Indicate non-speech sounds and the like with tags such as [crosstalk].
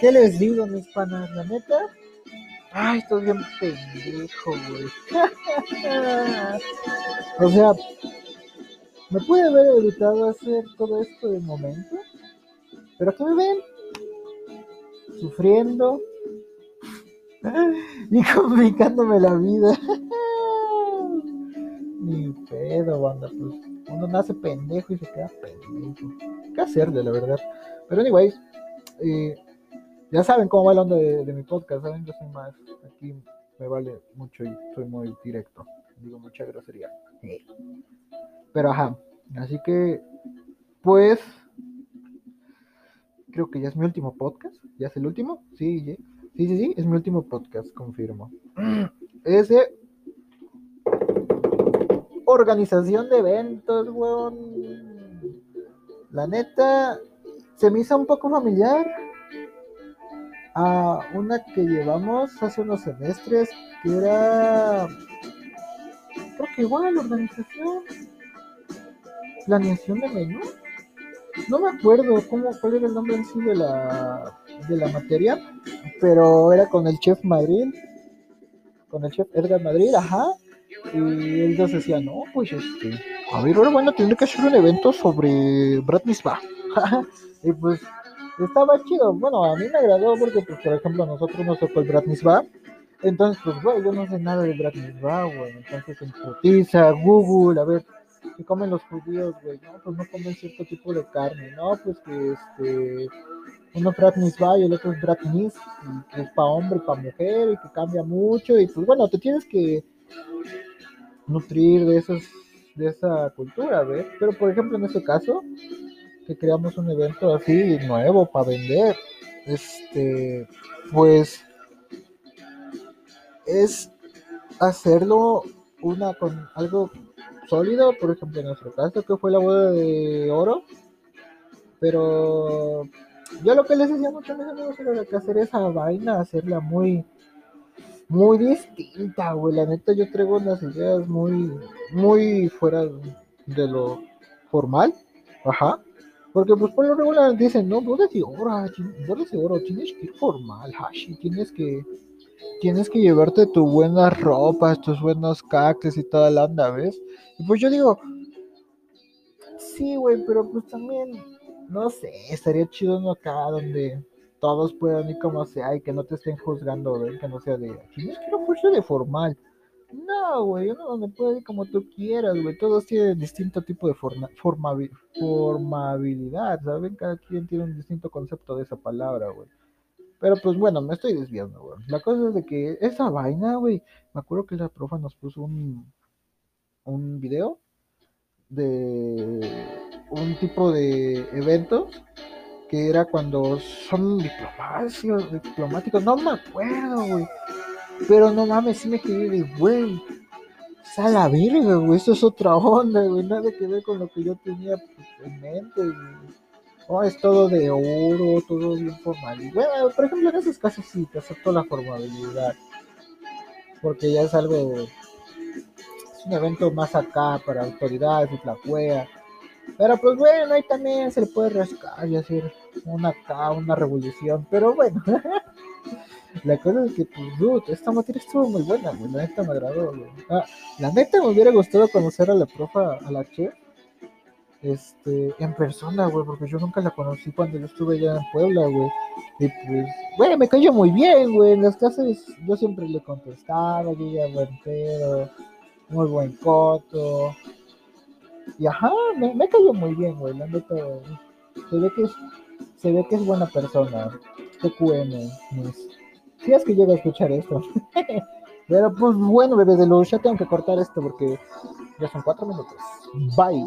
¿Qué les digo, mis panas? La neta. Ay, estoy bien pendejo, güey. [laughs] o sea, me pude haber evitado hacer todo esto de momento. Pero aquí me ven. Sufriendo. [laughs] Y complicándome la vida. [laughs] Ni pedo, banda. Pues uno nace pendejo y se queda pendejo. ¿Qué hacerle, la verdad? Pero, anyways. Ya saben cómo va el onda de, mi podcast, ¿saben? Yo soy más, aquí me vale mucho y soy muy directo, digo mucha grosería. Pero ajá, así que, pues, creo que ya es mi último podcast, ya es el último, sí, sí, sí, es mi último podcast, confirmo. [clears throat] Ese organización de eventos, weón. La neta, se me hizo un poco familiar a una que llevamos hace unos semestres, que era, creo que igual, organización, planeación de menú. No me acuerdo cómo, cuál era el nombre en sí de la, de la materia, pero era con el chef Madrid, con el chef Edgar Madrid, ajá. Y él nos decía, no, pues este, a ver, ahora bueno, tendré que hacer un evento sobre Brad [laughs] y pues estaba chido. Bueno, a mí me agradó porque, pues, por ejemplo, a nosotros nos tocó el Brat Entonces, pues, güey, yo no sé nada de Brat güey. Entonces, en Putiza, Google, a ver, ¿qué comen los judíos, güey? No, pues no comen cierto tipo de carne. No, pues que este. Uno Brat y el otro es Brat y que es para hombre y para mujer, y que cambia mucho. Y pues, bueno, te tienes que nutrir de esos de esa cultura, ¿ves? Pero por ejemplo en este caso, que creamos un evento así nuevo para vender. Este, pues es hacerlo una con algo sólido, por ejemplo en nuestro caso que fue la boda de oro, pero yo lo que les decía mucho a mis amigos era que hacer esa vaina, hacerla muy muy distinta, güey, la neta yo traigo unas ideas muy muy fuera de lo formal, ajá, porque pues por lo regular dicen, no, bodas de oro, bodas de oro, tienes que ir formal, Hashi, tienes que, tienes que llevarte tus buenas ropas, tus buenos cactus y toda la onda, ¿ves? Y pues yo digo, sí, güey, pero pues también, no sé, estaría chido uno acá donde todos puedan ir como sea y que no te estén juzgando, ¿ves? Que no sea de, tienes que ir a de formal. No, güey, uno donde puede ir como tú quieras, güey. Todos tienen distinto tipo de forma, formabilidad, ¿saben? Cada quien tiene un distinto concepto de esa palabra, güey. Pero pues bueno, me estoy desviando, güey. La cosa es de que esa vaina, güey. Me acuerdo que la profa nos puso un, un video de un tipo de evento que era cuando son diplomáticos, diplomáticos. No me acuerdo, güey pero no mames, sí me quedé de, güey, a la verga, güey, esto es otra onda, güey, nada que ver con lo que yo tenía en mente, güey. Oh, es todo de oro, todo bien formal. Y bueno, por ejemplo, en esos casos sí, te acepto la formalidad. Porque ya es algo, es un evento más acá para autoridades y la. Pero pues bueno, ahí también se le puede rascar y hacer una acá, una revolución. Pero bueno, [laughs] La cosa es que, pues, dude, esta materia estuvo muy buena, güey. La neta me agradó, güey. Ah, la neta me hubiera gustado conocer a la profa, a la chef, este, en persona, güey, porque yo nunca la conocí cuando yo estuve allá en Puebla, güey. Y pues, güey, me cayó muy bien, güey. En las clases yo siempre le contestaba, yo ya buen pedo, muy buen coto. Y ajá, me, me cayó muy bien, güey. La neta, se ve que es, se ve que es buena persona. TQM, mis si es que llega a escuchar esto. [laughs] Pero pues bueno, bebé de luz, ya tengo que cortar esto porque ya son cuatro minutos. Bye.